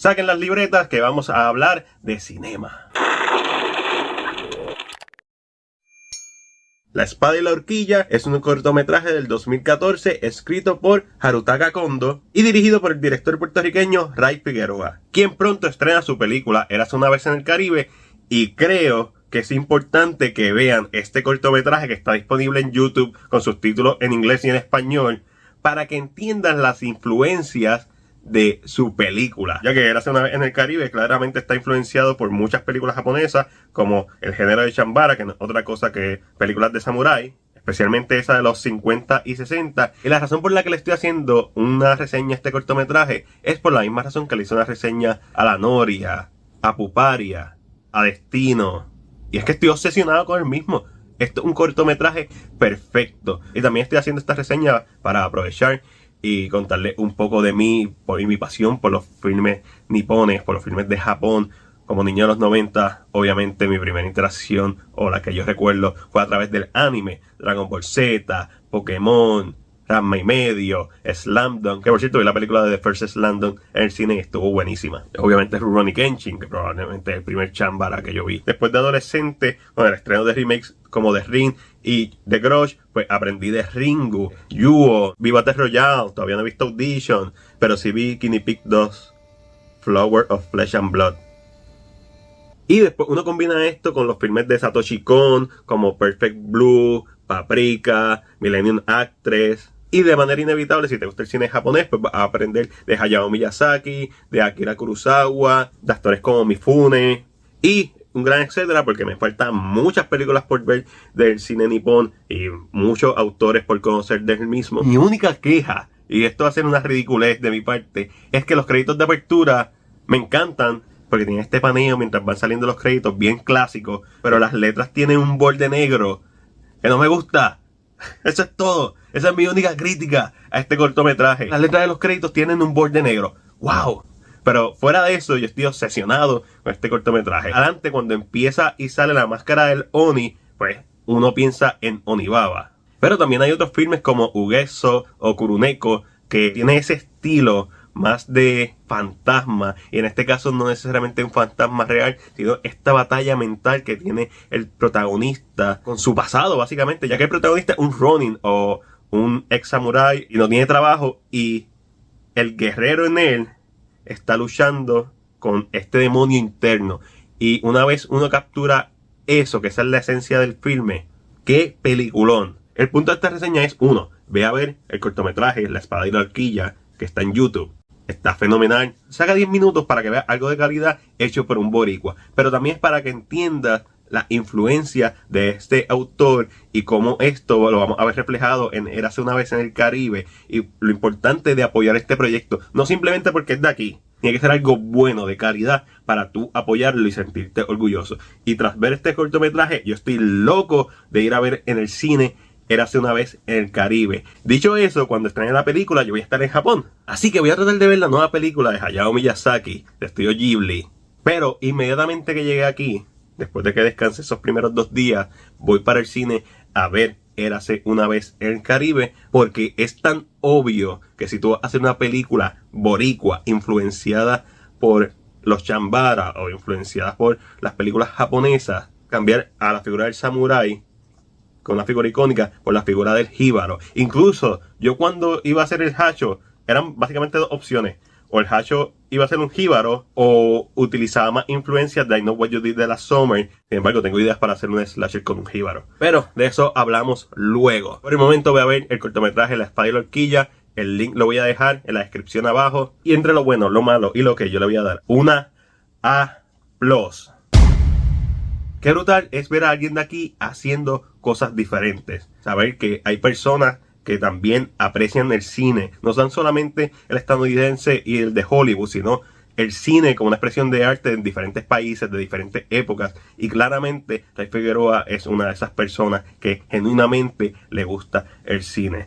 Saquen las libretas que vamos a hablar de cinema. La espada y la horquilla es un cortometraje del 2014 escrito por Harutaka Kondo y dirigido por el director puertorriqueño Ray Figueroa, quien pronto estrena su película Eras una vez en el Caribe y creo que es importante que vean este cortometraje que está disponible en YouTube con subtítulos en inglés y en español para que entiendan las influencias de su película. Ya que Eras una vez en el Caribe claramente está influenciado por muchas películas japonesas como el género de Chambara, que no es otra cosa que películas de samurái, especialmente esa de los 50 y 60. Y la razón por la que le estoy haciendo una reseña a este cortometraje es por la misma razón que le hice una reseña a La Noria, a Puparia, a Destino. Y es que estoy obsesionado con el mismo. Esto es un cortometraje perfecto. Y también estoy haciendo esta reseña para aprovechar y contarle un poco de mí por mi pasión por los filmes nipones, por los filmes de Japón. Como niño de los 90, obviamente mi primera interacción o la que yo recuerdo fue a través del anime, Dragon Ball Z, Pokémon, Ranma y medio, Slam Dunk, que por cierto vi la película de The First Slam Dunk en el cine y estuvo buenísima. Obviamente Rurouni Kenshin, que probablemente es el primer chambara que yo vi. Después de adolescente, con el estreno de remakes como The Ring y The Grudge, pues aprendí de Ringu, Yuo, Viva Battle Royale, todavía no he visto Audition, pero sí vi Guinea Pig 2, Flower of Flesh and Blood. Y después uno combina esto con los filmes de Satoshi Kon, como Perfect Blue, Paprika, Millennium Actress, y de manera inevitable, si te gusta el cine japonés, pues vas a aprender de Hayao Miyazaki, de Akira Kurosawa, de actores como Mifune y un gran etcétera, porque me faltan muchas películas por ver del cine nipón y muchos autores por conocer del mismo. Mi única queja, y esto va a ser una ridiculez de mi parte, es que los créditos de apertura me encantan, porque tienen este paneo mientras van saliendo los créditos bien clásicos, pero las letras tienen un borde negro que no me gusta. Eso es todo. Esa es mi única crítica a este cortometraje. Las letras de los créditos tienen un borde negro. ¡Wow! Pero fuera de eso, yo estoy obsesionado con este cortometraje. Adelante, cuando empieza y sale la máscara del Oni, pues uno piensa en Onibaba. Pero también hay otros filmes como Ugeso o Kuruneko que tienen ese estilo más de fantasma y en este caso no necesariamente un fantasma real sino esta batalla mental que tiene el protagonista con su pasado básicamente ya que el protagonista es un Ronin o un ex samurai y no tiene trabajo y el guerrero en él está luchando con este demonio interno y una vez uno captura eso que esa es la esencia del filme qué peliculón el punto de esta reseña es uno ve a ver el cortometraje La espada y la horquilla que está en YouTube está fenomenal. Saca 10 minutos para que veas algo de calidad hecho por un boricua. Pero también es para que entiendas la influencia de este autor y cómo esto lo vamos a ver reflejado en Érase una vez en el Caribe y lo importante de apoyar este proyecto, no simplemente porque es de aquí, tiene que ser algo bueno, de calidad, para tú apoyarlo y sentirte orgulloso. Y tras ver este cortometraje, yo estoy loco de ir a ver en el cine Érase una vez en el Caribe. Dicho eso, cuando estrene la película, yo voy a estar en Japón. Así que voy a tratar de ver la nueva película de Hayao Miyazaki, de estudio Ghibli. Pero inmediatamente que llegue aquí, después de que descanse esos primeros dos días, voy para el cine a ver Érase una vez en el Caribe, porque es tan obvio que si tú haces una película boricua influenciada por los chambara o influenciada por las películas japonesas, cambiar a la figura del samurái con una figura icónica por la figura del jíbaro. Incluso yo cuando iba a hacer el hacho, eran básicamente dos opciones. O el hacho iba a ser un jíbaro o utilizaba más influencias de I Know What You Did de la Summer. Sin embargo, tengo ideas para hacer un slasher con un jíbaro. Pero de eso hablamos luego. Por el momento voy a ver el cortometraje La Espada y la Horquilla. El link lo voy a dejar en la descripción abajo. Y entre lo bueno, lo malo y lo que yo le voy a dar una A+. Qué brutal es ver a alguien de aquí haciendo cosas diferentes. Saber que hay personas que también aprecian el cine. No son solamente el estadounidense y el de Hollywood, sino el cine como una expresión de arte en diferentes países, de diferentes épocas. Y claramente Ray Figueroa es una de esas personas que genuinamente le gusta el cine.